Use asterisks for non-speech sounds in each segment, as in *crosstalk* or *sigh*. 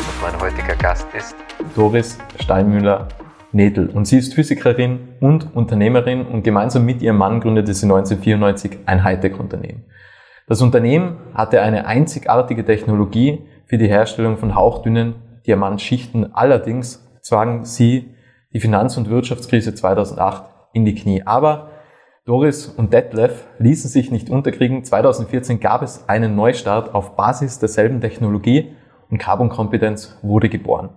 und mein heutiger Gast ist Doris Steinmüller-Nedel. Und sie ist Physikerin und Unternehmerin und gemeinsam mit ihrem Mann gründete sie 1994 ein Hightech-Unternehmen. Das Unternehmen hatte eine einzigartige Technologie für die Herstellung von hauchdünnen Diamantschichten. Allerdings zwangen sie die Finanz- und Wirtschaftskrise 2008 in die Knie. Aber Doris und Detlef ließen sich nicht unterkriegen. 2014 gab es einen Neustart auf Basis derselben Technologie und Carbon Competence wurde geboren.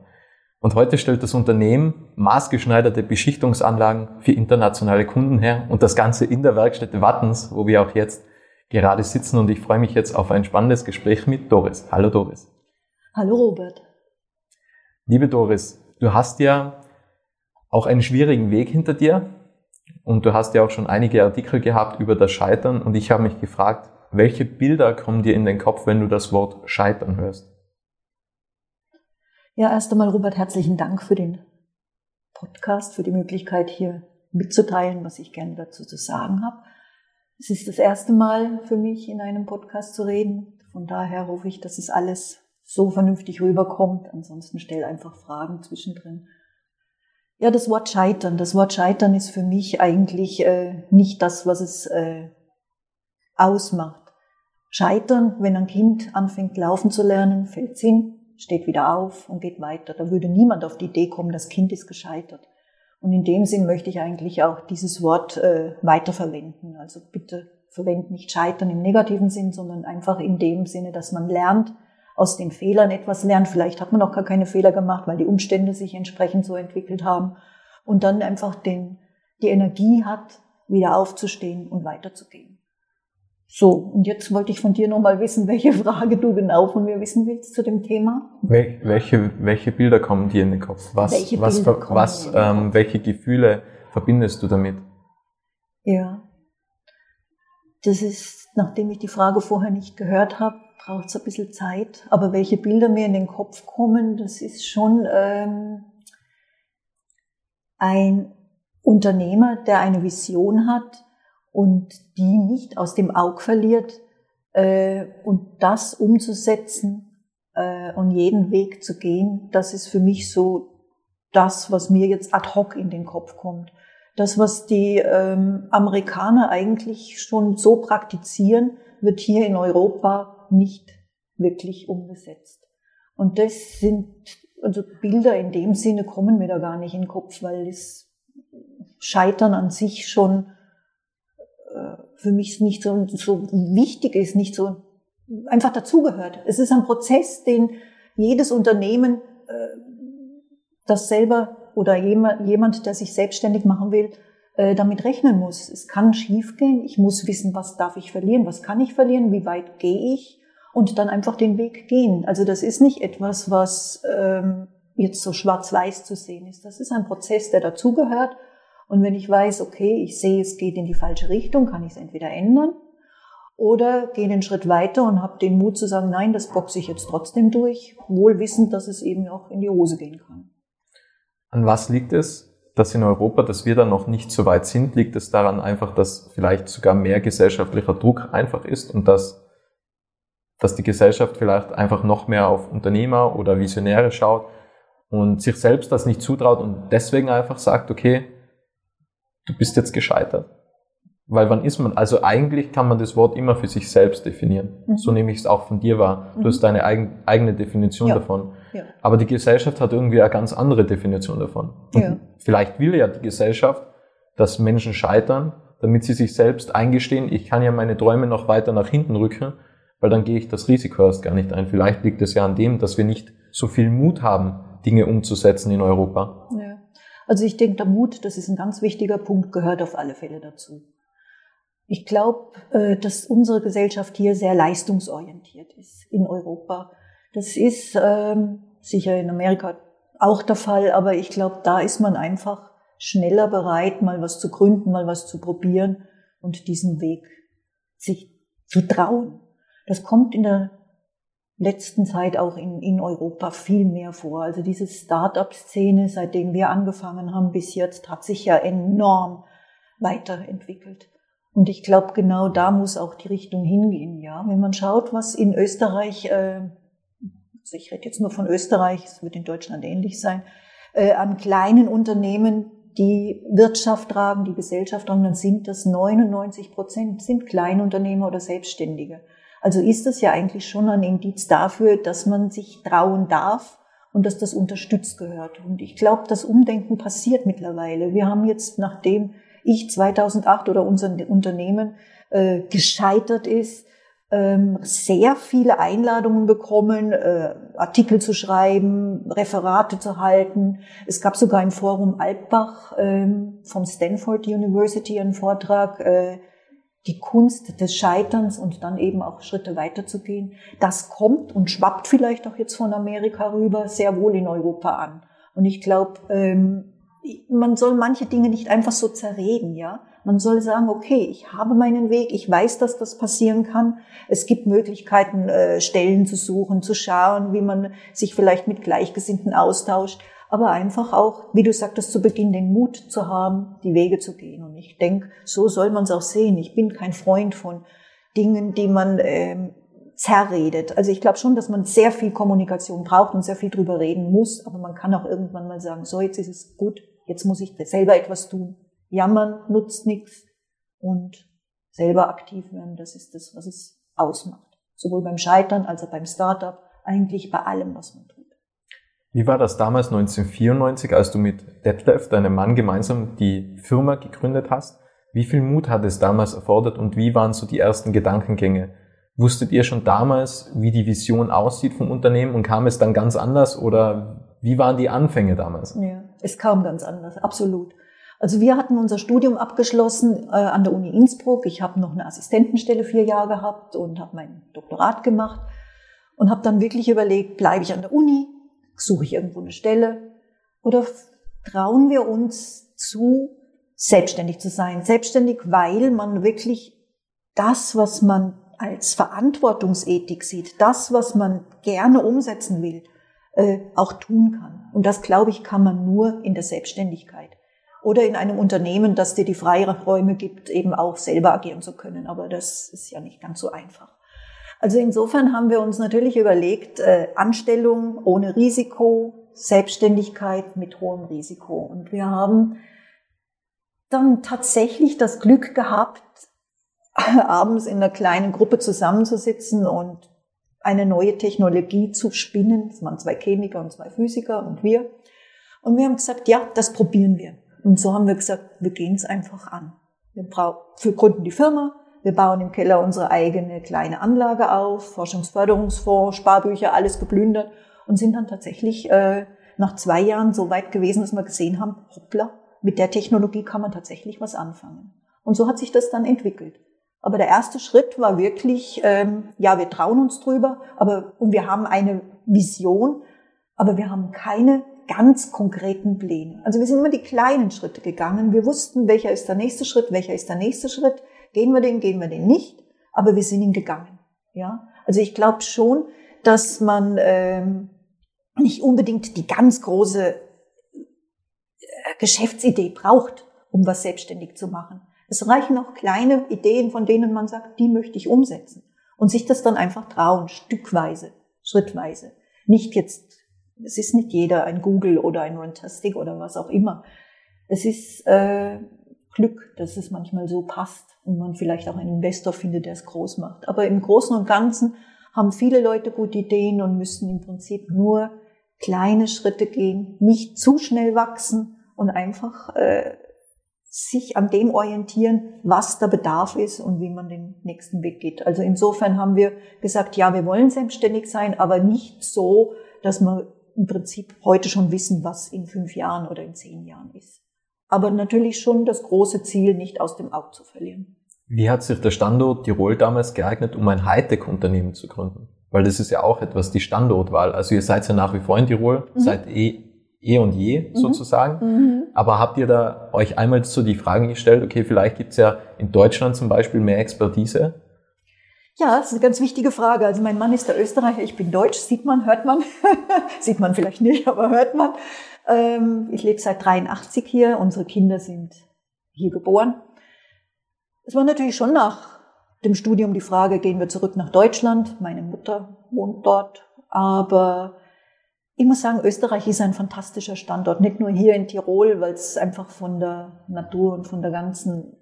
Und heute stellt das Unternehmen maßgeschneiderte Beschichtungsanlagen für internationale Kunden her und das Ganze in der Werkstätte Wattens, wo wir auch jetzt gerade sitzen und ich freue mich jetzt auf ein spannendes Gespräch mit Doris. Hallo Doris. Hallo Robert. Liebe Doris, du hast ja auch einen schwierigen Weg hinter dir und du hast ja auch schon einige Artikel gehabt über das Scheitern und ich habe mich gefragt, welche Bilder kommen dir in den Kopf, wenn du das Wort Scheitern hörst? Ja, erst einmal Robert, herzlichen Dank für den Podcast, für die Möglichkeit hier mitzuteilen, was ich gerne dazu zu sagen habe. Es ist das erste Mal für mich, in einem Podcast zu reden. Von daher hoffe ich, dass es alles so vernünftig rüberkommt. Ansonsten stell einfach Fragen zwischendrin. Ja, das Wort Scheitern. Das Wort Scheitern ist für mich eigentlich äh, nicht das, was es äh, ausmacht. Scheitern, wenn ein Kind anfängt laufen zu lernen, fällt hin, steht wieder auf und geht weiter. Da würde niemand auf die Idee kommen, das Kind ist gescheitert. Und in dem Sinn möchte ich eigentlich auch dieses Wort äh, weiterverwenden. Also bitte verwenden nicht Scheitern im negativen Sinn, sondern einfach in dem Sinne, dass man lernt, aus den Fehlern etwas lernt. Vielleicht hat man auch gar keine Fehler gemacht, weil die Umstände sich entsprechend so entwickelt haben. Und dann einfach den, die Energie hat, wieder aufzustehen und weiterzugehen. So, und jetzt wollte ich von dir nochmal wissen, welche Frage du genau von mir wissen willst zu dem Thema. Wel welche, welche Bilder kommen dir in den Kopf? Was, welche was, was, ähm, welche Gefühle verbindest du damit? Ja, das ist, nachdem ich die Frage vorher nicht gehört habe, braucht es ein bisschen Zeit. Aber welche Bilder mir in den Kopf kommen, das ist schon ähm, ein Unternehmer, der eine Vision hat, und die nicht aus dem Auge verliert äh, und das umzusetzen äh, und jeden Weg zu gehen, das ist für mich so das, was mir jetzt ad hoc in den Kopf kommt. Das, was die ähm, Amerikaner eigentlich schon so praktizieren, wird hier in Europa nicht wirklich umgesetzt. Und das sind, also Bilder in dem Sinne kommen mir da gar nicht in den Kopf, weil das Scheitern an sich schon für mich nicht so, so wichtig ist, nicht so einfach dazugehört. Es ist ein Prozess, den jedes Unternehmen, äh, das selber oder jemand, der sich selbstständig machen will, äh, damit rechnen muss. Es kann schiefgehen. Ich muss wissen, was darf ich verlieren, was kann ich verlieren, wie weit gehe ich und dann einfach den Weg gehen. Also das ist nicht etwas, was ähm, jetzt so schwarz-weiß zu sehen ist. Das ist ein Prozess, der dazugehört und wenn ich weiß, okay, ich sehe, es geht in die falsche Richtung, kann ich es entweder ändern oder gehe den Schritt weiter und habe den Mut zu sagen, nein, das boxe ich jetzt trotzdem durch, wohl wissend, dass es eben auch in die Hose gehen kann. An was liegt es, dass in Europa, dass wir da noch nicht so weit sind? Liegt es daran einfach, dass vielleicht sogar mehr gesellschaftlicher Druck einfach ist und dass, dass die Gesellschaft vielleicht einfach noch mehr auf Unternehmer oder Visionäre schaut und sich selbst das nicht zutraut und deswegen einfach sagt, okay, du bist jetzt gescheitert. Weil wann ist man, also eigentlich kann man das Wort immer für sich selbst definieren. Mhm. So nehme ich es auch von dir wahr. Du mhm. hast deine eigen, eigene Definition ja. davon. Ja. Aber die Gesellschaft hat irgendwie eine ganz andere Definition davon. Ja. vielleicht will ja die Gesellschaft, dass Menschen scheitern, damit sie sich selbst eingestehen, ich kann ja meine Träume noch weiter nach hinten rücken, weil dann gehe ich das Risiko erst gar nicht ein. Vielleicht liegt es ja an dem, dass wir nicht so viel Mut haben, Dinge umzusetzen in Europa. Ja. Also ich denke, der Mut, das ist ein ganz wichtiger Punkt, gehört auf alle Fälle dazu. Ich glaube, äh, dass unsere Gesellschaft hier sehr leistungsorientiert ist in Europa. Das ist ähm, sicher in Amerika auch der Fall, aber ich glaube, da ist man einfach schneller bereit, mal was zu gründen, mal was zu probieren und diesen Weg sich zu trauen. Das kommt in der letzten Zeit auch in, in Europa viel mehr vor. Also diese Start-up-Szene, seitdem wir angefangen haben bis jetzt, hat sich ja enorm weiterentwickelt. Und ich glaube, genau da muss auch die Richtung hingehen. Ja, wenn man schaut, was in Österreich, äh, also ich rede jetzt nur von Österreich, es wird in Deutschland ähnlich sein, äh, an kleinen Unternehmen, die Wirtschaft tragen, die Gesellschaft tragen, dann sind das 99 Prozent sind Kleinunternehmer oder Selbstständige. Also ist das ja eigentlich schon ein Indiz dafür, dass man sich trauen darf und dass das unterstützt gehört. Und ich glaube, das Umdenken passiert mittlerweile. Wir haben jetzt, nachdem ich 2008 oder unser Unternehmen äh, gescheitert ist, ähm, sehr viele Einladungen bekommen, äh, Artikel zu schreiben, Referate zu halten. Es gab sogar im Forum Altbach ähm, vom Stanford University einen Vortrag, äh, die Kunst des Scheiterns und dann eben auch Schritte weiterzugehen. Das kommt und schwappt vielleicht auch jetzt von Amerika rüber sehr wohl in Europa an. Und ich glaube, ähm, man soll manche Dinge nicht einfach so zerreden, ja. Man soll sagen, okay, ich habe meinen Weg, ich weiß, dass das passieren kann. Es gibt Möglichkeiten, äh, Stellen zu suchen, zu schauen, wie man sich vielleicht mit Gleichgesinnten austauscht aber einfach auch, wie du sagtest zu Beginn, den Mut zu haben, die Wege zu gehen. Und ich denke, so soll man es auch sehen. Ich bin kein Freund von Dingen, die man ähm, zerredet. Also ich glaube schon, dass man sehr viel Kommunikation braucht und sehr viel drüber reden muss, aber man kann auch irgendwann mal sagen, so jetzt ist es gut, jetzt muss ich selber etwas tun. Jammern nutzt nichts und selber aktiv werden, das ist das, was es ausmacht. Sowohl beim Scheitern als auch beim Startup, eigentlich bei allem, was man tut. Wie war das damals 1994, als du mit Detlef, deinem Mann, gemeinsam die Firma gegründet hast? Wie viel Mut hat es damals erfordert und wie waren so die ersten Gedankengänge? Wusstet ihr schon damals, wie die Vision aussieht vom Unternehmen und kam es dann ganz anders oder wie waren die Anfänge damals? Ja, es kam ganz anders, absolut. Also wir hatten unser Studium abgeschlossen äh, an der Uni Innsbruck. Ich habe noch eine Assistentenstelle vier Jahre gehabt und habe mein Doktorat gemacht und habe dann wirklich überlegt, bleibe ich an der Uni, Suche ich irgendwo eine Stelle? Oder trauen wir uns zu, selbstständig zu sein? Selbstständig, weil man wirklich das, was man als Verantwortungsethik sieht, das, was man gerne umsetzen will, äh, auch tun kann. Und das, glaube ich, kann man nur in der Selbstständigkeit. Oder in einem Unternehmen, das dir die Freiräume gibt, eben auch selber agieren zu können. Aber das ist ja nicht ganz so einfach. Also insofern haben wir uns natürlich überlegt, äh, Anstellung ohne Risiko, Selbstständigkeit mit hohem Risiko. Und wir haben dann tatsächlich das Glück gehabt, *laughs* abends in einer kleinen Gruppe zusammenzusitzen und eine neue Technologie zu spinnen. Es waren zwei Chemiker und zwei Physiker und wir. Und wir haben gesagt, ja, das probieren wir. Und so haben wir gesagt, wir gehen es einfach an. Wir brauchen für Kunden die Firma, wir bauen im Keller unsere eigene kleine Anlage auf, Forschungsförderungsfonds, Sparbücher, alles geplündert und sind dann tatsächlich äh, nach zwei Jahren so weit gewesen, dass wir gesehen haben, hoppla, mit der Technologie kann man tatsächlich was anfangen. Und so hat sich das dann entwickelt. Aber der erste Schritt war wirklich, ähm, ja, wir trauen uns drüber, aber und wir haben eine Vision, aber wir haben keine ganz konkreten Pläne. Also wir sind immer die kleinen Schritte gegangen. Wir wussten, welcher ist der nächste Schritt, welcher ist der nächste Schritt. Gehen wir den, gehen wir den nicht, aber wir sind ihn gegangen. Ja, also ich glaube schon, dass man ähm, nicht unbedingt die ganz große äh, Geschäftsidee braucht, um was selbstständig zu machen. Es reichen auch kleine Ideen, von denen man sagt, die möchte ich umsetzen und sich das dann einfach trauen, stückweise, schrittweise. Nicht jetzt, es ist nicht jeder ein Google oder ein Runtastic oder was auch immer. Es ist äh, Glück, dass es manchmal so passt und man vielleicht auch einen Investor findet, der es groß macht. Aber im Großen und Ganzen haben viele Leute gute Ideen und müssen im Prinzip nur kleine Schritte gehen, nicht zu schnell wachsen und einfach äh, sich an dem orientieren, was der Bedarf ist und wie man den nächsten Weg geht. Also insofern haben wir gesagt, ja, wir wollen selbstständig sein, aber nicht so, dass wir im Prinzip heute schon wissen, was in fünf Jahren oder in zehn Jahren ist aber natürlich schon das große Ziel nicht aus dem Auge zu verlieren. Wie hat sich der Standort Tirol damals geeignet, um ein Hightech-Unternehmen zu gründen? Weil das ist ja auch etwas, die Standortwahl. Also ihr seid ja nach wie vor in Tirol, mhm. seit eh, eh und je mhm. sozusagen. Mhm. Aber habt ihr da euch einmal so die Frage gestellt, okay, vielleicht gibt's ja in Deutschland zum Beispiel mehr Expertise? Ja, das ist eine ganz wichtige Frage. Also mein Mann ist der Österreicher, ich bin Deutsch, sieht man, hört man. *laughs* sieht man vielleicht nicht, aber hört man. Ähm, ich lebe seit 83 hier, unsere Kinder sind hier geboren. Es war natürlich schon nach dem Studium die Frage, gehen wir zurück nach Deutschland? Meine Mutter wohnt dort, aber ich muss sagen, Österreich ist ein fantastischer Standort, nicht nur hier in Tirol, weil es einfach von der Natur und von der ganzen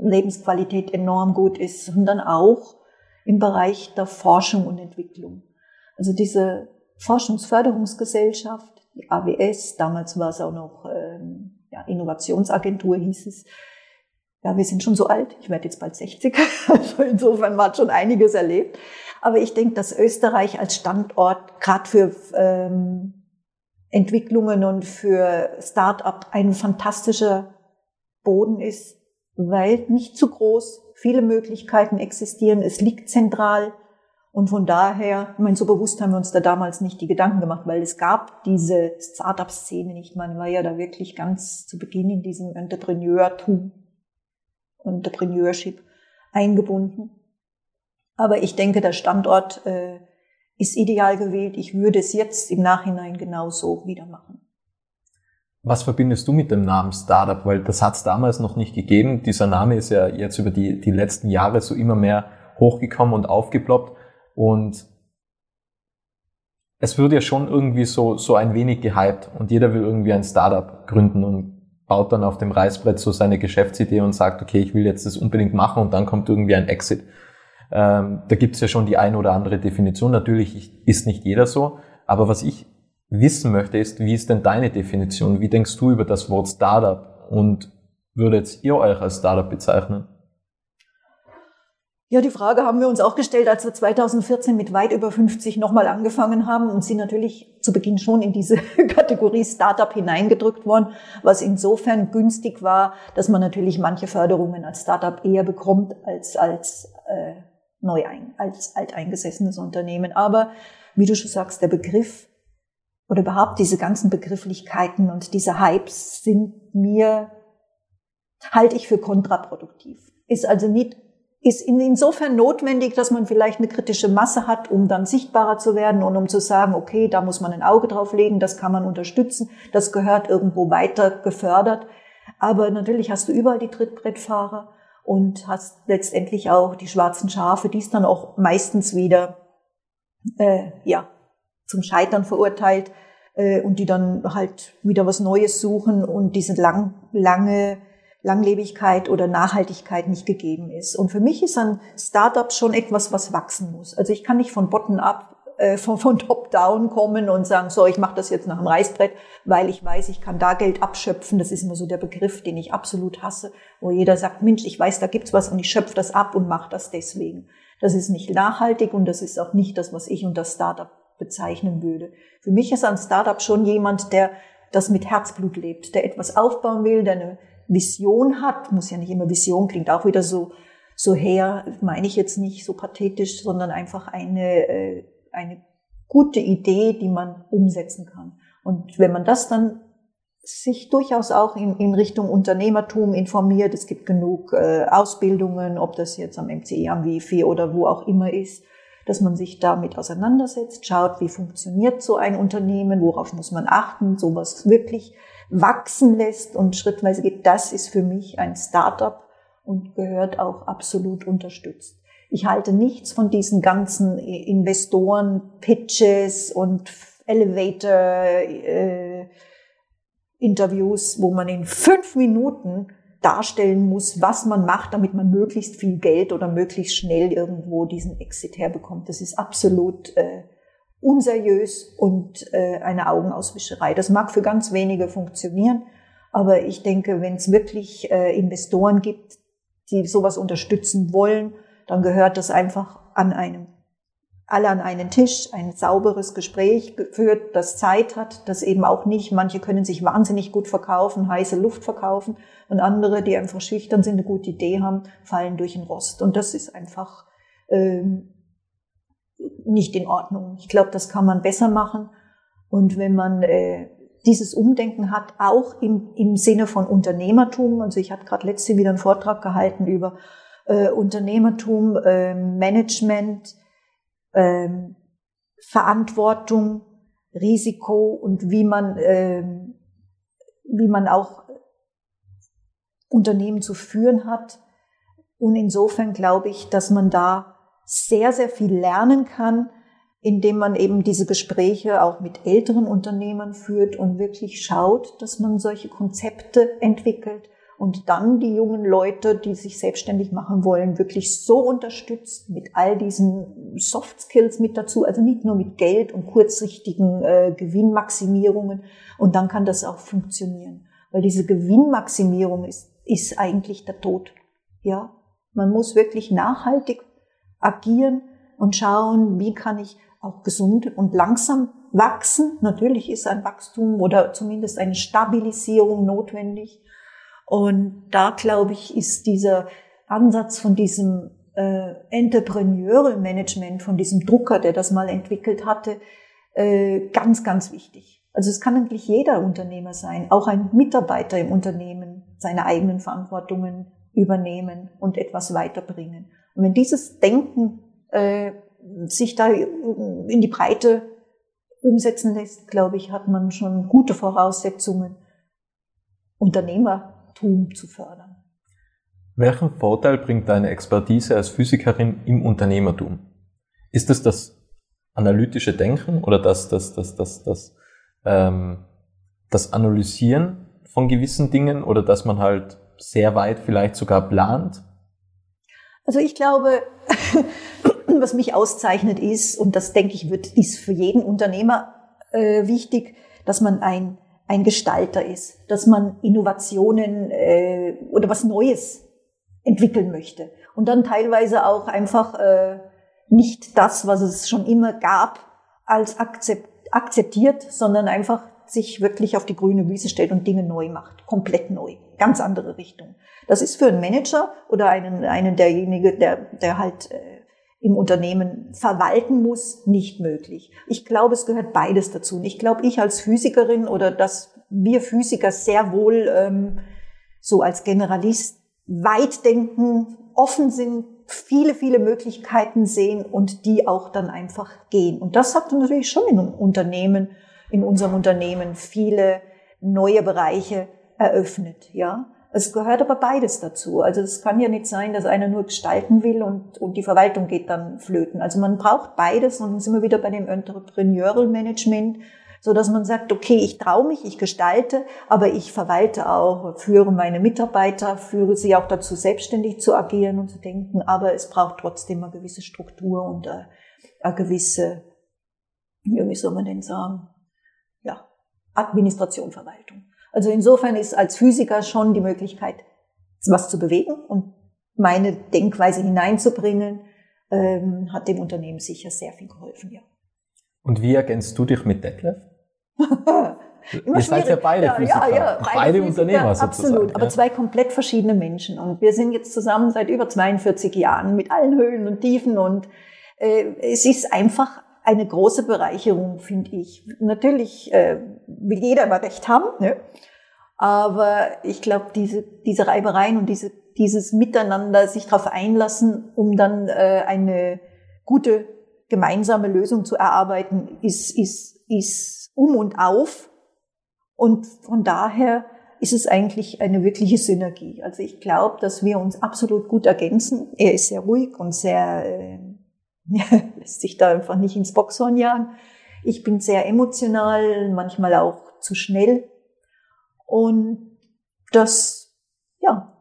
Lebensqualität enorm gut ist, sondern auch im Bereich der Forschung und Entwicklung. Also diese Forschungsförderungsgesellschaft, AWS, damals war es auch noch ähm, ja, Innovationsagentur hieß es. Ja, wir sind schon so alt, ich werde jetzt bald 60, *laughs* also insofern man hat schon einiges erlebt. Aber ich denke, dass Österreich als Standort gerade für ähm, Entwicklungen und für Start-up ein fantastischer Boden ist, weil nicht zu groß, viele Möglichkeiten existieren, es liegt zentral und von daher, ich meine, so bewusst haben wir uns da damals nicht die Gedanken gemacht, weil es gab diese Startup-Szene nicht. Man war ja da wirklich ganz zu Beginn in diesem Entrepreneurtum, Entrepreneurship eingebunden. Aber ich denke, der Standort äh, ist ideal gewählt. Ich würde es jetzt im Nachhinein genauso wieder machen. Was verbindest du mit dem Namen Startup? Weil das hat es damals noch nicht gegeben. Dieser Name ist ja jetzt über die, die letzten Jahre so immer mehr hochgekommen und aufgeploppt. Und es wird ja schon irgendwie so, so ein wenig gehypt und jeder will irgendwie ein Startup gründen und baut dann auf dem Reißbrett so seine Geschäftsidee und sagt, okay, ich will jetzt das unbedingt machen und dann kommt irgendwie ein Exit. Ähm, da gibt es ja schon die eine oder andere Definition. Natürlich ist nicht jeder so, aber was ich wissen möchte, ist, wie ist denn deine Definition? Wie denkst du über das Wort Startup? Und würdet ihr euch als Startup bezeichnen? Ja, die Frage haben wir uns auch gestellt, als wir 2014 mit weit über 50 nochmal angefangen haben und sind natürlich zu Beginn schon in diese *laughs* Kategorie Startup hineingedrückt worden, was insofern günstig war, dass man natürlich manche Förderungen als Startup eher bekommt als als äh, neu ein, als alteingesessenes Unternehmen. Aber wie du schon sagst, der Begriff oder überhaupt diese ganzen Begrifflichkeiten und diese Hypes sind mir, halte ich für kontraproduktiv. Ist also nicht, ist insofern notwendig, dass man vielleicht eine kritische Masse hat, um dann sichtbarer zu werden und um zu sagen, okay, da muss man ein Auge drauf legen, das kann man unterstützen, das gehört irgendwo weiter gefördert. Aber natürlich hast du überall die Trittbrettfahrer und hast letztendlich auch die schwarzen Schafe, die es dann auch meistens wieder äh, ja zum Scheitern verurteilt äh, und die dann halt wieder was Neues suchen und diese lang, lange Langlebigkeit oder Nachhaltigkeit nicht gegeben ist. Und für mich ist ein Startup schon etwas, was wachsen muss. Also ich kann nicht von bottom-up, äh, von, von top-down kommen und sagen, so, ich mache das jetzt nach dem Reißbrett, weil ich weiß, ich kann da Geld abschöpfen. Das ist immer so der Begriff, den ich absolut hasse, wo jeder sagt, Mensch, ich weiß, da gibt's was und ich schöpfe das ab und mache das deswegen. Das ist nicht nachhaltig und das ist auch nicht das, was ich unter Startup bezeichnen würde. Für mich ist ein Startup schon jemand, der das mit Herzblut lebt, der etwas aufbauen will, der eine Vision hat, muss ja nicht immer Vision, klingt auch wieder so, so her, meine ich jetzt nicht so pathetisch, sondern einfach eine, äh, eine gute Idee, die man umsetzen kann. Und wenn man das dann sich durchaus auch in, in Richtung Unternehmertum informiert, es gibt genug äh, Ausbildungen, ob das jetzt am MCE, am WIFI oder wo auch immer ist, dass man sich damit auseinandersetzt, schaut, wie funktioniert so ein Unternehmen, worauf muss man achten, sowas wirklich wachsen lässt und schrittweise geht. Das ist für mich ein Startup und gehört auch absolut unterstützt. Ich halte nichts von diesen ganzen Investoren, Pitches und Elevator äh, Interviews, wo man in fünf Minuten darstellen muss, was man macht, damit man möglichst viel Geld oder möglichst schnell irgendwo diesen Exit herbekommt. Das ist absolut äh, unseriös und äh, eine Augenauswischerei. Das mag für ganz wenige funktionieren, aber ich denke, wenn es wirklich äh, Investoren gibt, die sowas unterstützen wollen, dann gehört das einfach an einem alle an einen Tisch, ein sauberes Gespräch geführt, das Zeit hat, das eben auch nicht, manche können sich wahnsinnig gut verkaufen, heiße Luft verkaufen und andere, die einfach schüchtern sind, eine gute Idee haben, fallen durch den Rost. Und das ist einfach, ähm, nicht in Ordnung. Ich glaube, das kann man besser machen. Und wenn man äh, dieses Umdenken hat, auch im, im Sinne von Unternehmertum, also ich habe gerade letzte wieder einen Vortrag gehalten über äh, Unternehmertum, äh, Management, äh, Verantwortung, Risiko und wie man, äh, wie man auch Unternehmen zu führen hat. Und insofern glaube ich, dass man da sehr, sehr viel lernen kann, indem man eben diese Gespräche auch mit älteren Unternehmern führt und wirklich schaut, dass man solche Konzepte entwickelt und dann die jungen Leute, die sich selbstständig machen wollen, wirklich so unterstützt mit all diesen Soft Skills mit dazu, also nicht nur mit Geld und kurzsichtigen äh, Gewinnmaximierungen und dann kann das auch funktionieren, weil diese Gewinnmaximierung ist, ist eigentlich der Tod. Ja, man muss wirklich nachhaltig agieren und schauen, wie kann ich auch gesund und langsam wachsen. Natürlich ist ein Wachstum oder zumindest eine Stabilisierung notwendig. Und da, glaube ich, ist dieser Ansatz von diesem äh, Entrepreneurial Management, von diesem Drucker, der das mal entwickelt hatte, äh, ganz, ganz wichtig. Also es kann eigentlich jeder Unternehmer sein, auch ein Mitarbeiter im Unternehmen, seine eigenen Verantwortungen übernehmen und etwas weiterbringen. Und wenn dieses Denken äh, sich da in die Breite umsetzen lässt, glaube ich, hat man schon gute Voraussetzungen, Unternehmertum zu fördern. Welchen Vorteil bringt deine Expertise als Physikerin im Unternehmertum? Ist es das analytische Denken oder das, das, das, das, das, ähm, das Analysieren von gewissen Dingen oder dass man halt sehr weit vielleicht sogar plant? Also ich glaube, *laughs* was mich auszeichnet ist, und das denke ich wird, ist für jeden Unternehmer äh, wichtig, dass man ein, ein Gestalter ist, dass man Innovationen äh, oder was Neues entwickeln möchte. Und dann teilweise auch einfach äh, nicht das, was es schon immer gab, als akzept, akzeptiert, sondern einfach sich wirklich auf die grüne Wiese stellt und Dinge neu macht, komplett neu, ganz andere Richtung. Das ist für einen Manager oder einen, einen derjenige, der, der halt äh, im Unternehmen verwalten muss, nicht möglich. Ich glaube, es gehört beides dazu. Und ich glaube, ich als Physikerin oder dass wir Physiker sehr wohl ähm, so als Generalist weit denken, offen sind, viele, viele Möglichkeiten sehen und die auch dann einfach gehen. Und das hat natürlich schon in Unternehmen, in unserem Unternehmen viele neue Bereiche eröffnet, ja. Es gehört aber beides dazu. Also es kann ja nicht sein, dass einer nur gestalten will und, und die Verwaltung geht dann flöten. Also man braucht beides und dann sind wir wieder bei dem Entrepreneurial Management, so dass man sagt, okay, ich traue mich, ich gestalte, aber ich verwalte auch, führe meine Mitarbeiter, führe sie auch dazu, selbstständig zu agieren und zu denken, aber es braucht trotzdem eine gewisse Struktur und eine, eine gewisse, wie soll man denn sagen, ja, Administration, Verwaltung. Also insofern ist als Physiker schon die Möglichkeit, was zu bewegen und meine Denkweise hineinzubringen, ähm, hat dem Unternehmen sicher sehr viel geholfen, ja. Und wie ergänzt du dich mit Detlef? *laughs* Ihr seid ja beide ja, Physiker, ja, ja, beide, beide Physiker, Unternehmer sozusagen. Absolut, aber zwei komplett verschiedene Menschen. Und wir sind jetzt zusammen seit über 42 Jahren mit allen Höhen und Tiefen und äh, es ist einfach eine große Bereicherung, finde ich. Natürlich äh, will jeder immer Recht haben, ne? aber ich glaube, diese, diese Reibereien und diese, dieses Miteinander, sich darauf einlassen, um dann äh, eine gute gemeinsame Lösung zu erarbeiten, ist, ist, ist um und auf. Und von daher ist es eigentlich eine wirkliche Synergie. Also ich glaube, dass wir uns absolut gut ergänzen. Er ist sehr ruhig und sehr äh, *laughs* lässt sich da einfach nicht ins Boxhorn jagen. Ich bin sehr emotional, manchmal auch zu schnell. Und das, ja,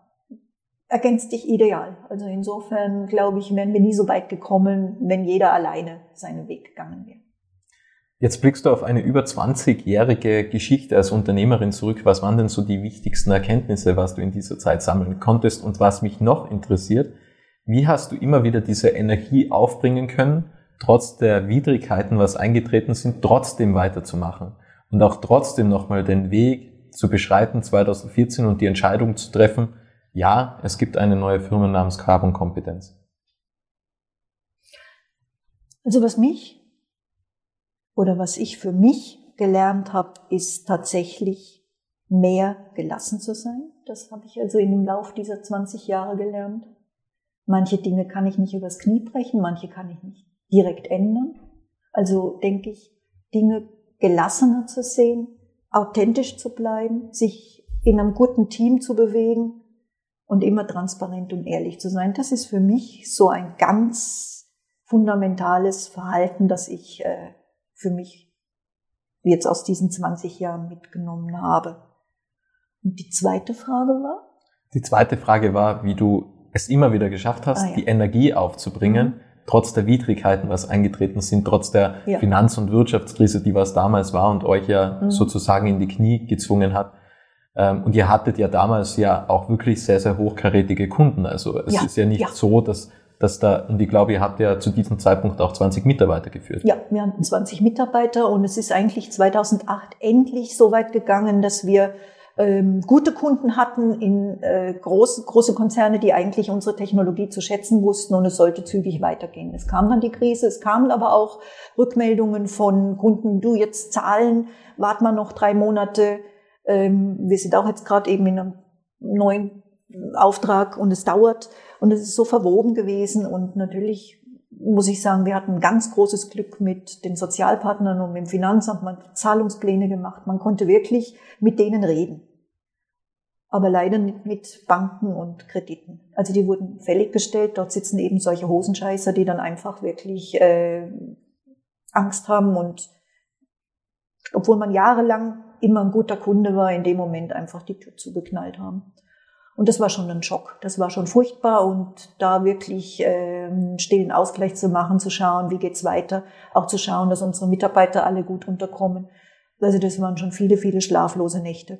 ergänzt dich ideal. Also insofern, glaube ich, wären wir nie so weit gekommen, wenn jeder alleine seinen Weg gegangen wäre. Jetzt blickst du auf eine über 20-jährige Geschichte als Unternehmerin zurück. Was waren denn so die wichtigsten Erkenntnisse, was du in dieser Zeit sammeln konntest? Und was mich noch interessiert, wie hast du immer wieder diese Energie aufbringen können, trotz der Widrigkeiten, was eingetreten sind, trotzdem weiterzumachen und auch trotzdem nochmal den Weg zu beschreiten 2014 und die Entscheidung zu treffen, ja, es gibt eine neue Firma namens Carbon Kompetenz? Also was mich oder was ich für mich gelernt habe, ist tatsächlich mehr gelassen zu sein. Das habe ich also dem Lauf dieser 20 Jahre gelernt. Manche Dinge kann ich nicht übers Knie brechen, manche kann ich nicht direkt ändern. Also denke ich, Dinge gelassener zu sehen, authentisch zu bleiben, sich in einem guten Team zu bewegen und immer transparent und ehrlich zu sein. Das ist für mich so ein ganz fundamentales Verhalten, das ich äh, für mich jetzt aus diesen 20 Jahren mitgenommen habe. Und die zweite Frage war? Die zweite Frage war, wie du es immer wieder geschafft hast, ah, ja. die Energie aufzubringen, mhm. trotz der Widrigkeiten, was eingetreten sind, trotz der ja. Finanz- und Wirtschaftskrise, die was damals war und euch ja mhm. sozusagen in die Knie gezwungen hat. Ähm, und ihr hattet ja damals ja auch wirklich sehr, sehr hochkarätige Kunden. Also es ja. ist ja nicht so, dass dass da, und ich glaube, ihr habt ja zu diesem Zeitpunkt auch 20 Mitarbeiter geführt. Ja, wir hatten 20 Mitarbeiter und es ist eigentlich 2008 endlich so weit gegangen, dass wir ähm, gute Kunden hatten in äh, große, große Konzerne, die eigentlich unsere Technologie zu schätzen wussten und es sollte zügig weitergehen. Es kam dann die Krise, es kamen aber auch Rückmeldungen von Kunden, du jetzt zahlen, wart mal noch drei Monate. Ähm, wir sind auch jetzt gerade eben in einem neuen Auftrag und es dauert und es ist so verwoben gewesen und natürlich muss ich sagen, wir hatten ganz großes Glück mit den Sozialpartnern und mit dem Finanzamt. Man hat Zahlungspläne gemacht. Man konnte wirklich mit denen reden. Aber leider nicht mit Banken und Krediten. Also die wurden fällig gestellt. Dort sitzen eben solche Hosenscheißer, die dann einfach wirklich äh, Angst haben und obwohl man jahrelang immer ein guter Kunde war, in dem Moment einfach die Tür zugeknallt haben. Und das war schon ein Schock. Das war schon furchtbar und da wirklich äh, einen stillen Ausgleich zu machen, zu schauen, wie geht's weiter, auch zu schauen, dass unsere Mitarbeiter alle gut unterkommen. Also das waren schon viele, viele schlaflose Nächte.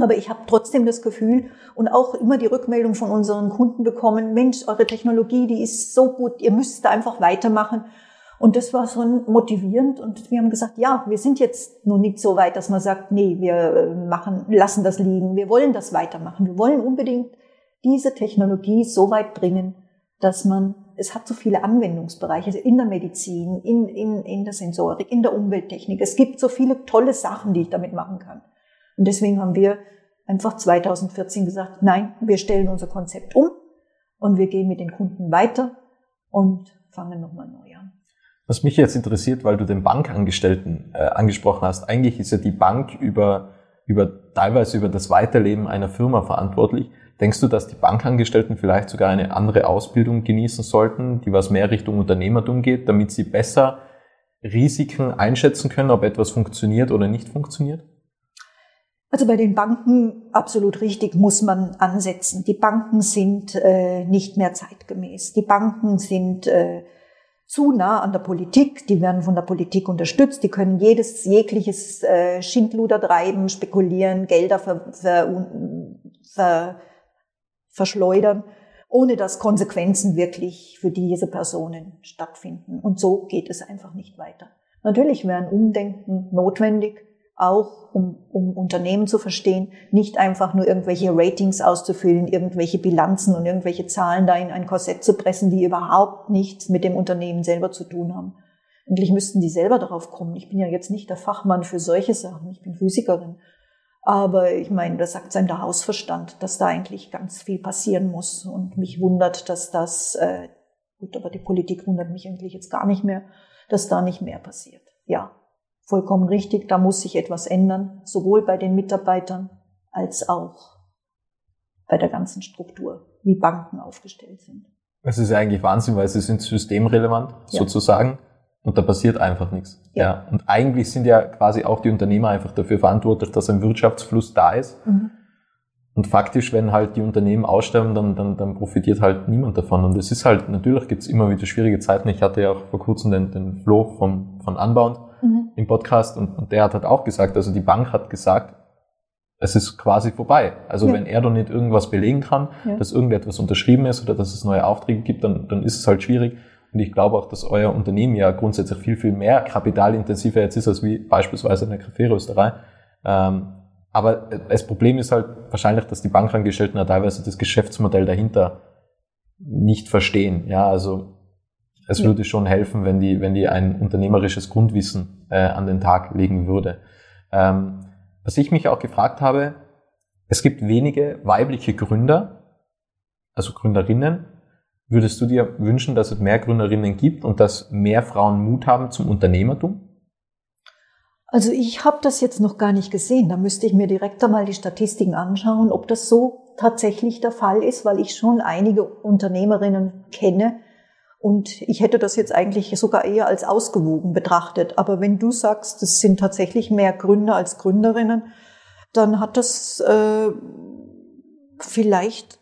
Aber ich habe trotzdem das Gefühl und auch immer die Rückmeldung von unseren Kunden bekommen, Mensch, eure Technologie, die ist so gut, ihr müsst da einfach weitermachen. Und das war so motivierend und wir haben gesagt, ja, wir sind jetzt noch nicht so weit, dass man sagt, nee, wir äh, machen, lassen das liegen, wir wollen das weitermachen. Wir wollen unbedingt diese Technologie so weit bringen, dass man, es hat so viele Anwendungsbereiche also in der Medizin, in, in, in der Sensorik, in der Umwelttechnik. Es gibt so viele tolle Sachen, die ich damit machen kann. Und deswegen haben wir einfach 2014 gesagt, nein, wir stellen unser Konzept um und wir gehen mit den Kunden weiter und fangen nochmal neu an. Was mich jetzt interessiert, weil du den Bankangestellten äh, angesprochen hast, eigentlich ist ja die Bank über, über teilweise über das Weiterleben einer Firma verantwortlich. Denkst du, dass die Bankangestellten vielleicht sogar eine andere Ausbildung genießen sollten, die was mehr Richtung Unternehmertum geht, damit sie besser Risiken einschätzen können, ob etwas funktioniert oder nicht funktioniert? Also bei den Banken absolut richtig muss man ansetzen. Die Banken sind äh, nicht mehr zeitgemäß. Die Banken sind äh, zu nah an der Politik, die werden von der Politik unterstützt, die können jedes, jegliches äh, Schindluder treiben, spekulieren, Gelder ver, ver, ver, verschleudern, ohne dass Konsequenzen wirklich für diese Personen stattfinden. Und so geht es einfach nicht weiter. Natürlich wäre ein Umdenken notwendig, auch um, um Unternehmen zu verstehen, nicht einfach nur irgendwelche Ratings auszufüllen, irgendwelche Bilanzen und irgendwelche Zahlen da in ein Korsett zu pressen, die überhaupt nichts mit dem Unternehmen selber zu tun haben. Eigentlich müssten die selber darauf kommen. Ich bin ja jetzt nicht der Fachmann für solche Sachen, ich bin Physikerin. Aber ich meine, das sagt sein der Hausverstand, dass da eigentlich ganz viel passieren muss. Und mich wundert, dass das, äh, gut, aber die Politik wundert mich eigentlich jetzt gar nicht mehr, dass da nicht mehr passiert. Ja, vollkommen richtig, da muss sich etwas ändern, sowohl bei den Mitarbeitern als auch bei der ganzen Struktur, wie Banken aufgestellt sind. Es ist ja eigentlich Wahnsinn, weil sie sind systemrelevant ja. sozusagen und da passiert einfach nichts. Ja. ja. Und eigentlich sind ja quasi auch die Unternehmer einfach dafür verantwortlich, dass ein Wirtschaftsfluss da ist. Mhm. Und faktisch, wenn halt die Unternehmen aussterben, dann, dann, dann profitiert halt niemand davon. Und es ist halt, natürlich gibt's immer wieder schwierige Zeiten. Ich hatte ja auch vor kurzem den, den Flo vom, von mhm. Im Podcast und, und der hat halt auch gesagt, also die Bank hat gesagt, es ist quasi vorbei. Also ja. wenn er doch nicht irgendwas belegen kann, ja. dass irgendetwas unterschrieben ist oder dass es neue Aufträge gibt, dann, dann ist es halt schwierig. Und ich glaube auch, dass euer Unternehmen ja grundsätzlich viel, viel mehr kapitalintensiver jetzt ist, als wie beispielsweise eine Kaffeerösterei. Ähm, aber das Problem ist halt wahrscheinlich, dass die Bankangestellten ja teilweise das Geschäftsmodell dahinter nicht verstehen. Ja, also es ja. würde schon helfen, wenn die, wenn die ein unternehmerisches Grundwissen äh, an den Tag legen würde. Ähm, was ich mich auch gefragt habe, es gibt wenige weibliche Gründer, also Gründerinnen. Würdest du dir wünschen, dass es mehr Gründerinnen gibt und dass mehr Frauen Mut haben zum Unternehmertum? Also ich habe das jetzt noch gar nicht gesehen. Da müsste ich mir direkt einmal die Statistiken anschauen, ob das so tatsächlich der Fall ist, weil ich schon einige Unternehmerinnen kenne, und ich hätte das jetzt eigentlich sogar eher als ausgewogen betrachtet. Aber wenn du sagst, es sind tatsächlich mehr Gründer als Gründerinnen, dann hat das äh, vielleicht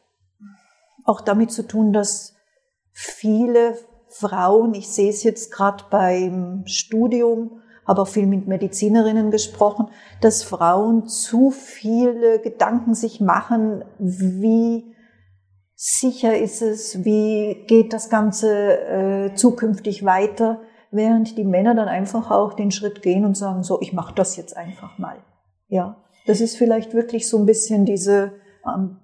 auch damit zu tun, dass viele Frauen, ich sehe es jetzt gerade beim Studium, habe auch viel mit Medizinerinnen gesprochen, dass Frauen zu viele Gedanken sich machen, wie sicher ist es, wie geht das Ganze äh, zukünftig weiter, während die Männer dann einfach auch den Schritt gehen und sagen, so, ich mache das jetzt einfach mal. Ja, das ist vielleicht wirklich so ein bisschen diese ähm,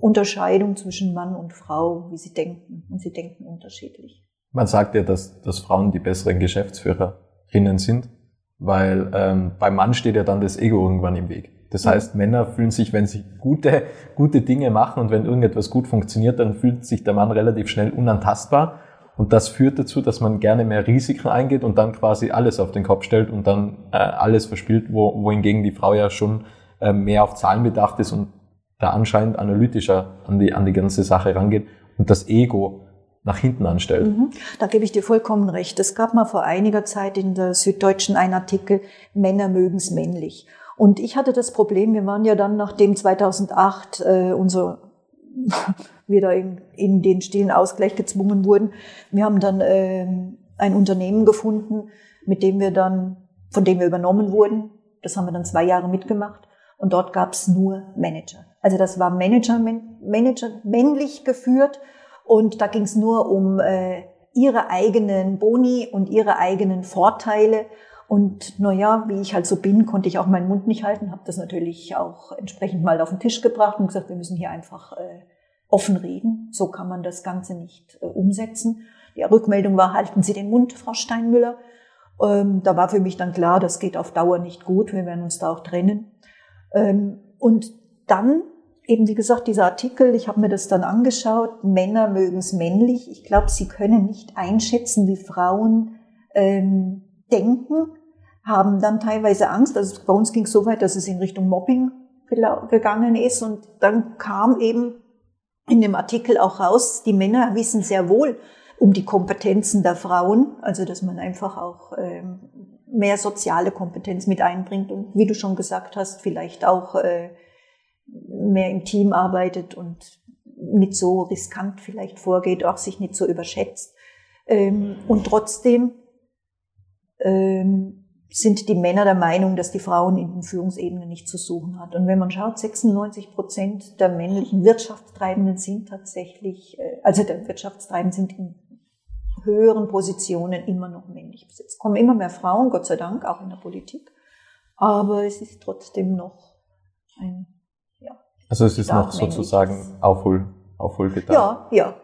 Unterscheidung zwischen Mann und Frau, wie sie denken. Und sie denken unterschiedlich. Man sagt ja, dass, dass Frauen die besseren Geschäftsführerinnen sind, weil ähm, beim Mann steht ja dann das Ego irgendwann im Weg. Das heißt, Männer fühlen sich, wenn sie gute, gute Dinge machen und wenn irgendetwas gut funktioniert, dann fühlt sich der Mann relativ schnell unantastbar. Und das führt dazu, dass man gerne mehr Risiken eingeht und dann quasi alles auf den Kopf stellt und dann äh, alles verspielt, wo, wohingegen die Frau ja schon äh, mehr auf Zahlen bedacht ist und da anscheinend analytischer an die, an die ganze Sache rangeht und das Ego nach hinten anstellt. Mhm. Da gebe ich dir vollkommen recht. Es gab mal vor einiger Zeit in der Süddeutschen einen Artikel, Männer mögen's männlich. Und ich hatte das Problem, wir waren ja dann, nachdem 2008 äh, unser *laughs* wieder in, in den stillen Ausgleich gezwungen wurden, wir haben dann äh, ein Unternehmen gefunden, mit dem wir dann, von dem wir übernommen wurden. Das haben wir dann zwei Jahre mitgemacht. Und dort gab es nur Manager. Also das war Manager, Manager männlich geführt. Und da ging es nur um äh, ihre eigenen Boni und ihre eigenen Vorteile. Und naja, wie ich halt so bin, konnte ich auch meinen Mund nicht halten, habe das natürlich auch entsprechend mal auf den Tisch gebracht und gesagt, wir müssen hier einfach äh, offen reden. So kann man das Ganze nicht äh, umsetzen. Die Rückmeldung war, halten Sie den Mund, Frau Steinmüller. Ähm, da war für mich dann klar, das geht auf Dauer nicht gut, wir werden uns da auch trennen. Ähm, und dann eben, wie gesagt, dieser Artikel, ich habe mir das dann angeschaut, Männer mögen es männlich. Ich glaube, sie können nicht einschätzen, wie Frauen ähm, denken, haben dann teilweise Angst. Also bei uns ging es so weit, dass es in Richtung Mobbing gegangen ist. Und dann kam eben in dem Artikel auch raus, die Männer wissen sehr wohl um die Kompetenzen der Frauen, also dass man einfach auch ähm, mehr soziale Kompetenz mit einbringt und wie du schon gesagt hast, vielleicht auch äh, mehr im Team arbeitet und nicht so riskant vielleicht vorgeht, auch sich nicht so überschätzt. Ähm, und trotzdem ähm, sind die Männer der Meinung, dass die Frauen in den Führungsebenen nicht zu suchen hat. Und wenn man schaut, 96 Prozent der männlichen Wirtschaftstreibenden sind tatsächlich, äh, also der Wirtschaftstreibenden sind in höheren Positionen immer noch männlich besetzt. Es kommen immer mehr Frauen, Gott sei Dank, auch in der Politik. Aber es ist trotzdem noch ein, ja. Also es ist noch sozusagen Aufhol, Aufholbedarf. Ja, ja,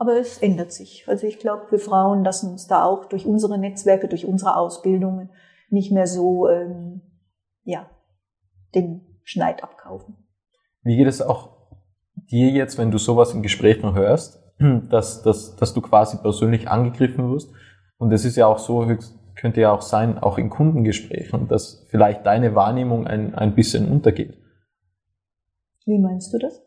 aber es ändert sich. Also ich glaube, wir Frauen lassen uns da auch durch unsere Netzwerke, durch unsere Ausbildungen nicht mehr so, ähm, ja, den Schneid abkaufen. Wie geht es auch dir jetzt, wenn du sowas in Gesprächen hörst, *clears throat* dass, dass, dass du quasi persönlich angegriffen wirst? Und es ist ja auch so, könnte ja auch sein, auch in Kundengesprächen, dass vielleicht deine Wahrnehmung ein, ein bisschen untergeht. Wie meinst du das?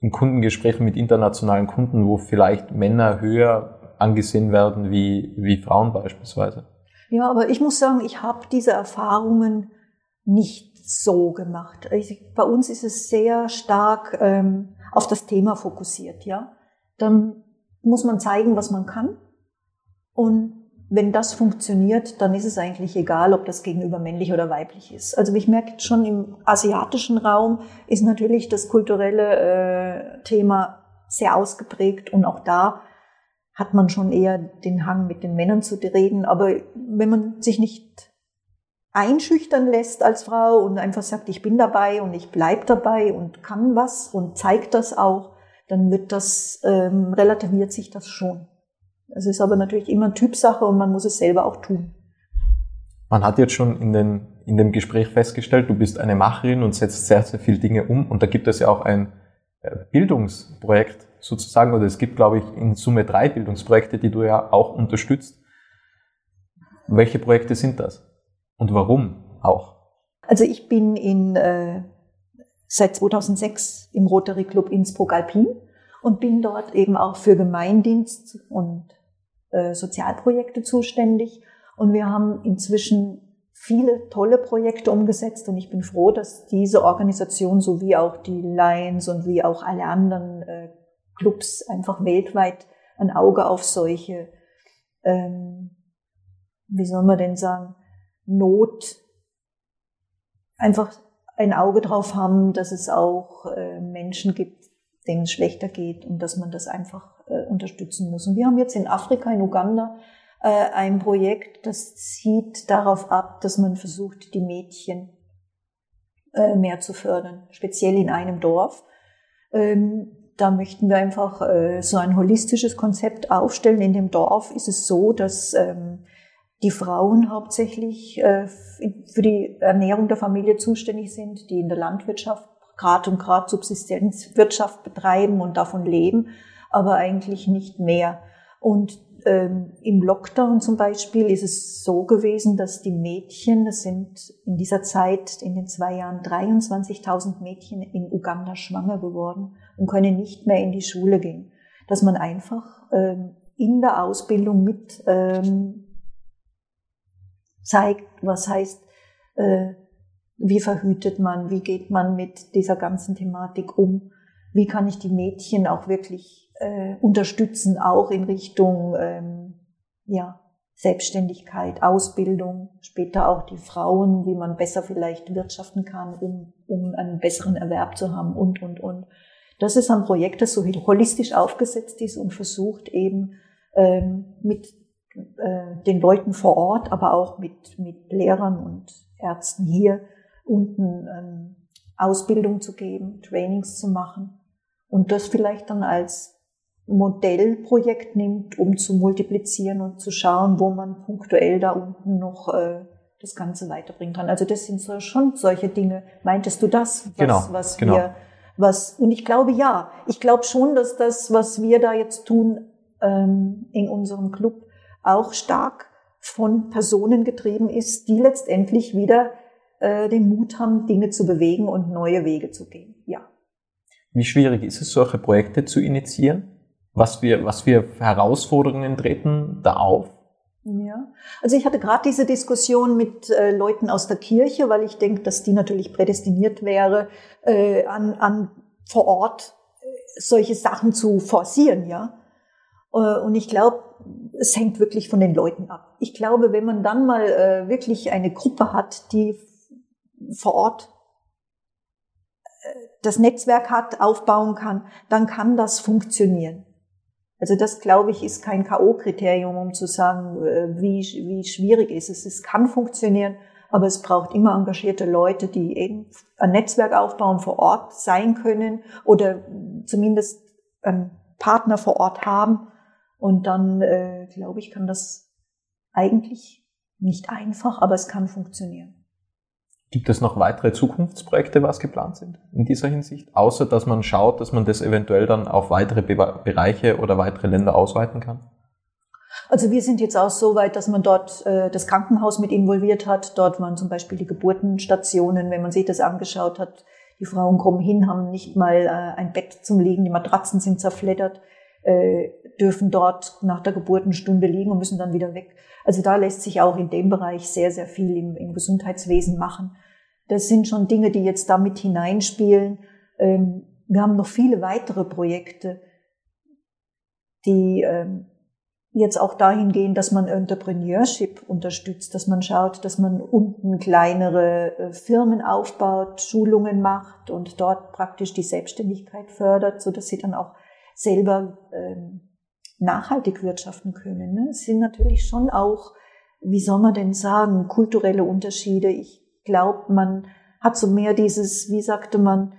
In Kundengesprächen mit internationalen Kunden, wo vielleicht Männer höher angesehen werden wie, wie Frauen beispielsweise. Ja, aber ich muss sagen, ich habe diese Erfahrungen nicht so gemacht. Ich, bei uns ist es sehr stark ähm, auf das Thema fokussiert. Ja, dann muss man zeigen, was man kann und wenn das funktioniert, dann ist es eigentlich egal, ob das gegenüber männlich oder weiblich ist. Also ich merke schon im asiatischen Raum ist natürlich das kulturelle äh, Thema sehr ausgeprägt und auch da hat man schon eher den Hang mit den Männern zu reden. Aber wenn man sich nicht einschüchtern lässt als Frau und einfach sagt, ich bin dabei und ich bleib dabei und kann was und zeigt das auch, dann wird das ähm, relativiert sich das schon. Das ist aber natürlich immer Typsache und man muss es selber auch tun. Man hat jetzt schon in, den, in dem Gespräch festgestellt, du bist eine Macherin und setzt sehr, sehr viele Dinge um. Und da gibt es ja auch ein äh, Bildungsprojekt sozusagen, oder es gibt, glaube ich, in Summe drei Bildungsprojekte, die du ja auch unterstützt. Welche Projekte sind das? Und warum auch? Also ich bin in, äh, seit 2006 im Rotary Club Innsbruck Alpin und bin dort eben auch für Gemeindienst und äh, Sozialprojekte zuständig. Und wir haben inzwischen viele tolle Projekte umgesetzt und ich bin froh, dass diese Organisation sowie auch die Lions und wie auch alle anderen äh, Clubs einfach weltweit ein Auge auf solche, ähm, wie soll man denn sagen, Not, einfach ein Auge drauf haben, dass es auch äh, Menschen gibt, denen es schlechter geht und dass man das einfach äh, unterstützen muss. Und wir haben jetzt in Afrika, in Uganda, äh, ein Projekt, das zieht darauf ab, dass man versucht, die Mädchen äh, mehr zu fördern, speziell in einem Dorf. Ähm, da möchten wir einfach äh, so ein holistisches Konzept aufstellen. In dem Dorf ist es so, dass ähm, die Frauen hauptsächlich äh, für die Ernährung der Familie zuständig sind, die in der Landwirtschaft Grad und Grad Subsistenzwirtschaft betreiben und davon leben, aber eigentlich nicht mehr. Und ähm, im Lockdown zum Beispiel ist es so gewesen, dass die Mädchen, das sind in dieser Zeit, in den zwei Jahren 23.000 Mädchen in Uganda schwanger geworden und können nicht mehr in die Schule gehen. Dass man einfach ähm, in der Ausbildung mit ähm, zeigt, was heißt, äh, wie verhütet man, wie geht man mit dieser ganzen Thematik um, wie kann ich die Mädchen auch wirklich äh, unterstützen, auch in Richtung ähm, ja, Selbstständigkeit, Ausbildung, später auch die Frauen, wie man besser vielleicht wirtschaften kann, um, um einen besseren Erwerb zu haben und, und, und. Das ist ein Projekt, das so holistisch aufgesetzt ist und versucht eben ähm, mit äh, den Leuten vor Ort, aber auch mit, mit Lehrern und Ärzten hier unten ähm, Ausbildung zu geben, Trainings zu machen und das vielleicht dann als Modellprojekt nimmt, um zu multiplizieren und zu schauen, wo man punktuell da unten noch äh, das Ganze weiterbringen kann. Also das sind so, schon solche Dinge. Meintest du das, was, genau, was genau. wir, was und ich glaube ja, ich glaube schon, dass das, was wir da jetzt tun ähm, in unserem Club, auch stark von Personen getrieben ist, die letztendlich wieder äh, den Mut haben, Dinge zu bewegen und neue Wege zu gehen. Ja. Wie schwierig ist es, solche Projekte zu initiieren? Was wir, was wir Herausforderungen treten da auf? Ja, also ich hatte gerade diese Diskussion mit äh, Leuten aus der Kirche, weil ich denke, dass die natürlich prädestiniert wäre, äh, an, an vor Ort äh, solche Sachen zu forcieren, ja. Äh, und ich glaube, es hängt wirklich von den Leuten ab. Ich glaube, wenn man dann mal äh, wirklich eine Gruppe hat, die vor Ort äh, das Netzwerk hat, aufbauen kann, dann kann das funktionieren. Also das, glaube ich, ist kein K.O.-Kriterium, um zu sagen, äh, wie, wie schwierig ist es. Es kann funktionieren, aber es braucht immer engagierte Leute, die eben ein Netzwerk aufbauen, vor Ort sein können oder zumindest einen Partner vor Ort haben. Und dann, äh, glaube ich, kann das eigentlich nicht einfach, aber es kann funktionieren. Gibt es noch weitere Zukunftsprojekte, was geplant sind in dieser Hinsicht? Außer, dass man schaut, dass man das eventuell dann auf weitere Be Bereiche oder weitere Länder ausweiten kann? Also wir sind jetzt auch so weit, dass man dort äh, das Krankenhaus mit involviert hat. Dort waren zum Beispiel die Geburtenstationen, wenn man sich das angeschaut hat. Die Frauen kommen hin, haben nicht mal äh, ein Bett zum Liegen, die Matratzen sind zerfleddert, äh, dürfen dort nach der Geburtenstunde liegen und müssen dann wieder weg. Also da lässt sich auch in dem Bereich sehr, sehr viel im, im Gesundheitswesen machen. Das sind schon Dinge, die jetzt damit hineinspielen. Ähm, wir haben noch viele weitere Projekte, die ähm, jetzt auch dahin gehen, dass man Entrepreneurship unterstützt, dass man schaut, dass man unten kleinere äh, Firmen aufbaut, Schulungen macht und dort praktisch die Selbstständigkeit fördert, so dass sie dann auch selber ähm, nachhaltig wirtschaften können. Ne? Es sind natürlich schon auch, wie soll man denn sagen, kulturelle Unterschiede. Ich glaube, man hat so mehr dieses, wie sagte man,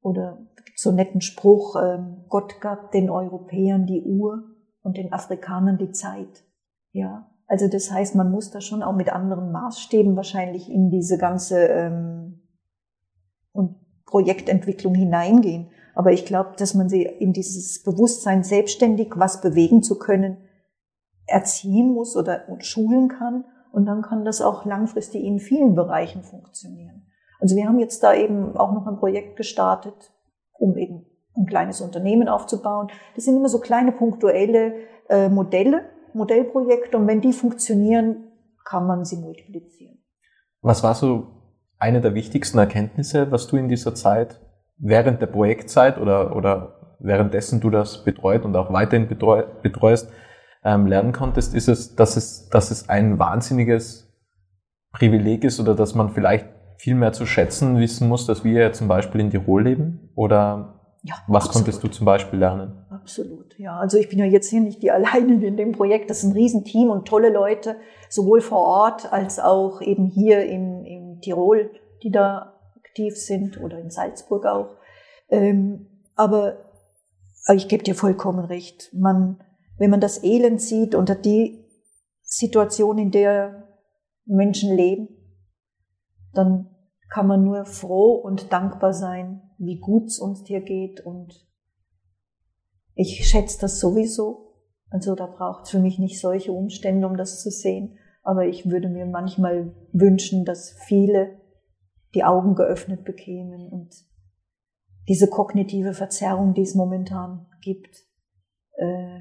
oder so einen netten Spruch, ähm, Gott gab den Europäern die Uhr und den Afrikanern die Zeit. Ja, also das heißt, man muss da schon auch mit anderen Maßstäben wahrscheinlich in diese ganze ähm, und Projektentwicklung hineingehen. Aber ich glaube, dass man sie in dieses Bewusstsein selbstständig was bewegen zu können, erziehen muss oder schulen kann. Und dann kann das auch langfristig in vielen Bereichen funktionieren. Also wir haben jetzt da eben auch noch ein Projekt gestartet, um eben ein kleines Unternehmen aufzubauen. Das sind immer so kleine punktuelle äh, Modelle, Modellprojekte. Und wenn die funktionieren, kann man sie multiplizieren. Was war so eine der wichtigsten Erkenntnisse, was du in dieser Zeit während der Projektzeit oder, oder währenddessen du das betreut und auch weiterhin betreust, ähm, lernen konntest, ist es, dass es, dass es ein wahnsinniges Privileg ist oder dass man vielleicht viel mehr zu schätzen wissen muss, dass wir ja zum Beispiel in Tirol leben? Oder ja, was absolut. konntest du zum Beispiel lernen? Absolut, ja. Also ich bin ja jetzt hier nicht die *laughs* alleine in dem Projekt. Das ist ein Riesenteam und tolle Leute, sowohl vor Ort als auch eben hier im, im Tirol, die da aktiv sind oder in Salzburg auch. Ähm, aber ich gebe dir vollkommen recht. Man, wenn man das Elend sieht unter die Situation, in der Menschen leben, dann kann man nur froh und dankbar sein, wie gut es uns hier geht. Und ich schätze das sowieso. Also da braucht es für mich nicht solche Umstände, um das zu sehen. Aber ich würde mir manchmal wünschen, dass viele die Augen geöffnet bekämen und diese kognitive Verzerrung, die es momentan gibt, äh,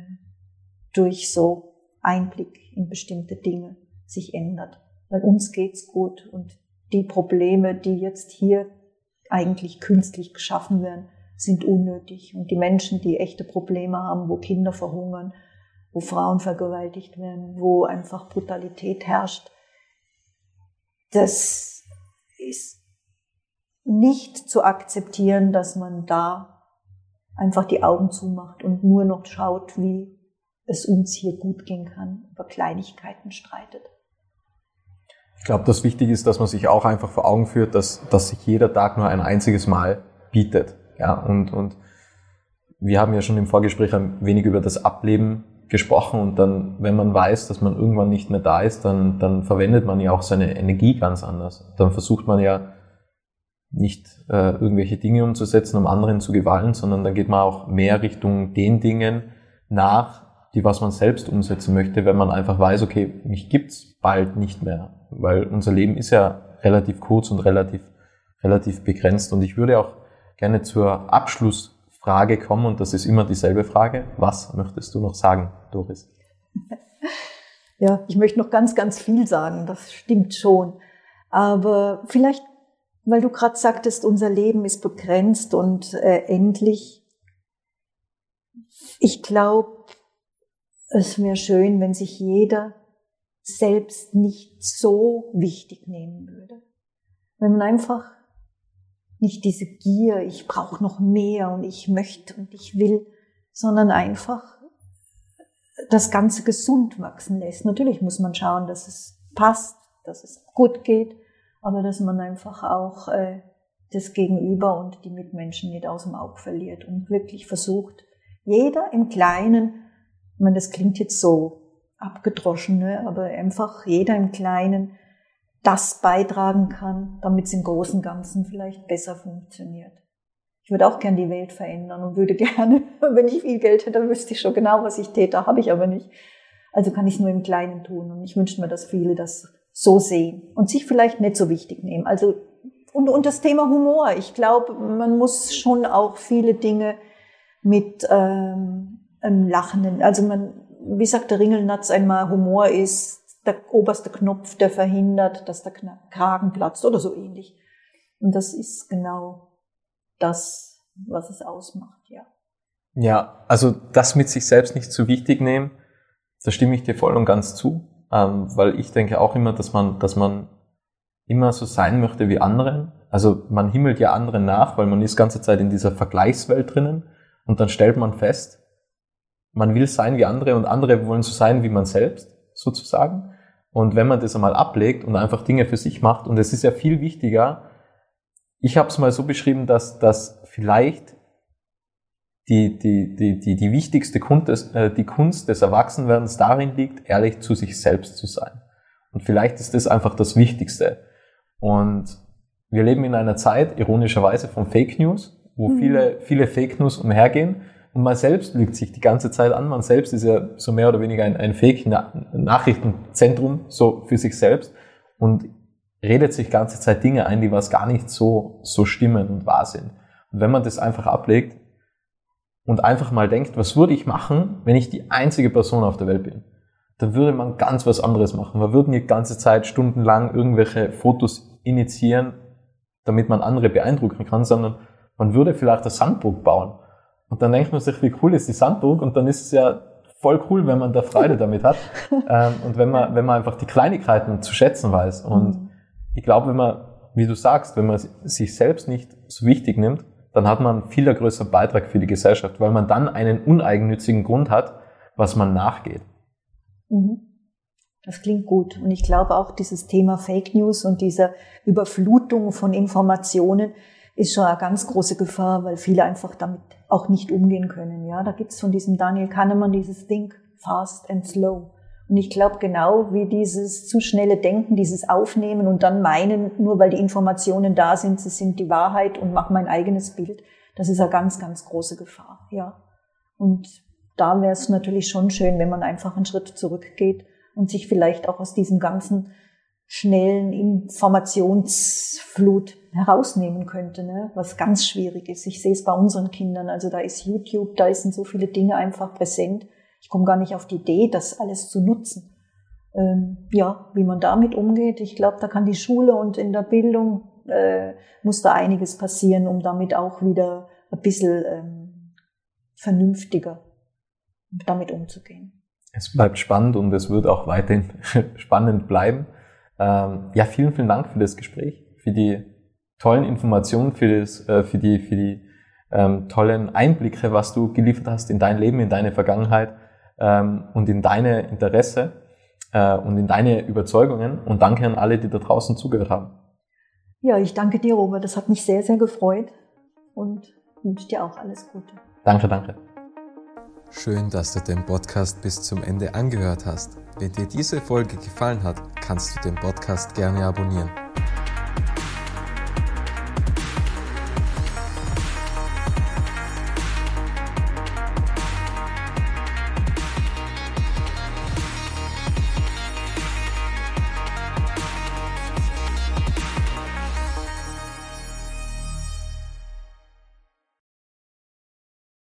durch so Einblick in bestimmte Dinge sich ändert. Weil uns geht's gut und die Probleme, die jetzt hier eigentlich künstlich geschaffen werden, sind unnötig. Und die Menschen, die echte Probleme haben, wo Kinder verhungern, wo Frauen vergewaltigt werden, wo einfach Brutalität herrscht, das ist nicht zu akzeptieren, dass man da einfach die Augen zumacht und nur noch schaut, wie es uns hier gut gehen kann, über Kleinigkeiten streitet. Ich glaube, das Wichtige ist, dass man sich auch einfach vor Augen führt, dass, dass sich jeder Tag nur ein einziges Mal bietet. Ja, und, und wir haben ja schon im Vorgespräch ein wenig über das Ableben gesprochen und dann, wenn man weiß, dass man irgendwann nicht mehr da ist, dann, dann verwendet man ja auch seine Energie ganz anders. Dann versucht man ja nicht äh, irgendwelche Dinge umzusetzen, um anderen zu gewalten, sondern dann geht man auch mehr Richtung den Dingen nach, die was man selbst umsetzen möchte, wenn man einfach weiß, okay, mich gibt's bald nicht mehr, weil unser Leben ist ja relativ kurz und relativ relativ begrenzt und ich würde auch gerne zur Abschlussfrage kommen und das ist immer dieselbe Frage. Was möchtest du noch sagen, Doris? *laughs* Ja, ich möchte noch ganz, ganz viel sagen, das stimmt schon. Aber vielleicht weil du gerade sagtest, unser Leben ist begrenzt und äh, endlich. Ich glaube, es wäre schön, wenn sich jeder selbst nicht so wichtig nehmen würde. Wenn man einfach nicht diese Gier, ich brauche noch mehr und ich möchte und ich will, sondern einfach das Ganze gesund wachsen lässt. Natürlich muss man schauen, dass es passt, dass es gut geht, aber dass man einfach auch äh, das Gegenüber und die Mitmenschen nicht aus dem Auge verliert und wirklich versucht, jeder im Kleinen, ich meine, das klingt jetzt so abgedroschen, ne, aber einfach jeder im Kleinen das beitragen kann, damit es im großen Ganzen vielleicht besser funktioniert. Ich würde auch gern die Welt verändern und würde *laughs* gerne, wenn ich viel Geld hätte, wüsste ich schon genau, was ich täte, habe ich aber nicht. Also kann ich es nur im Kleinen tun. Und ich wünsche mir, dass viele das so sehen und sich vielleicht nicht so wichtig nehmen. Also und, und das Thema Humor. Ich glaube, man muss schon auch viele Dinge mit ähm, einem Lachen. Also man, wie sagt der Ringelnatz einmal, Humor ist der oberste Knopf, der verhindert, dass der Kragen platzt oder so ähnlich. Und das ist genau das, was es ausmacht, ja. Ja, also das mit sich selbst nicht zu wichtig nehmen, da stimme ich dir voll und ganz zu ähm, weil ich denke auch immer, dass man, dass man immer so sein möchte wie andere. Also man himmelt ja anderen nach, weil man ist ganze Zeit in dieser Vergleichswelt drinnen und dann stellt man fest, man will sein wie andere und andere wollen so sein wie man selbst, sozusagen. Und wenn man das einmal ablegt und einfach Dinge für sich macht, und es ist ja viel wichtiger, ich habe es mal so beschrieben, dass, dass vielleicht die, die, die, die, die wichtigste Kunst des, äh, die Kunst des Erwachsenwerdens darin liegt, ehrlich zu sich selbst zu sein. Und vielleicht ist das einfach das Wichtigste. Und wir leben in einer Zeit, ironischerweise, von Fake News, wo mhm. viele, viele Fake News umhergehen. Und man selbst lügt sich die ganze Zeit an. Man selbst ist ja so mehr oder weniger ein, ein Fake-Nachrichtenzentrum, so für sich selbst. Und redet sich ganze Zeit Dinge ein, die was gar nicht so, so stimmen und wahr sind. Und wenn man das einfach ablegt und einfach mal denkt, was würde ich machen, wenn ich die einzige Person auf der Welt bin? Dann würde man ganz was anderes machen. Man würde die ganze Zeit stundenlang irgendwelche Fotos initiieren, damit man andere beeindrucken kann, sondern man würde vielleicht eine Sandburg bauen. Und dann denkt man sich, wie cool ist die Sandburg? Und dann ist es ja voll cool, wenn man da Freude damit hat. *laughs* ähm, und wenn man, wenn man einfach die Kleinigkeiten zu schätzen weiß. Und mhm. ich glaube, wenn man, wie du sagst, wenn man sich selbst nicht so wichtig nimmt, dann hat man einen viel größeren Beitrag für die Gesellschaft, weil man dann einen uneigennützigen Grund hat, was man nachgeht. Mhm. Das klingt gut. Und ich glaube auch dieses Thema Fake News und diese Überflutung von Informationen ist schon eine ganz große Gefahr, weil viele einfach damit auch nicht umgehen können. Ja, da gibt's von diesem Daniel Kahnemann dieses Think fast and slow. Und ich glaube genau wie dieses zu schnelle Denken, dieses Aufnehmen und dann meinen, nur weil die Informationen da sind, sie sind die Wahrheit und machen mein eigenes Bild. Das ist eine ganz, ganz große Gefahr. Ja. Und da wäre es natürlich schon schön, wenn man einfach einen Schritt zurückgeht und sich vielleicht auch aus diesem ganzen schnellen Informationsflut herausnehmen könnte, ne? was ganz schwierig ist. Ich sehe es bei unseren Kindern. Also da ist YouTube, da sind so viele Dinge einfach präsent. Ich komme gar nicht auf die Idee, das alles zu nutzen. Ähm, ja, wie man damit umgeht, ich glaube, da kann die Schule und in der Bildung äh, muss da einiges passieren, um damit auch wieder ein bisschen ähm, vernünftiger damit umzugehen. Es bleibt spannend und es wird auch weiterhin *laughs* spannend bleiben. Ähm, ja, vielen, vielen Dank für das Gespräch, für die tollen Informationen, für, das, äh, für die, für die ähm, tollen Einblicke, was du geliefert hast in dein Leben, in deine Vergangenheit ähm, und in deine Interesse äh, und in deine Überzeugungen. Und danke an alle, die da draußen zugehört haben. Ja, ich danke dir, Robert. Das hat mich sehr, sehr gefreut und wünsche dir auch alles Gute. Danke, danke. Schön, dass du den Podcast bis zum Ende angehört hast. Wenn dir diese Folge gefallen hat, kannst du den Podcast gerne abonnieren.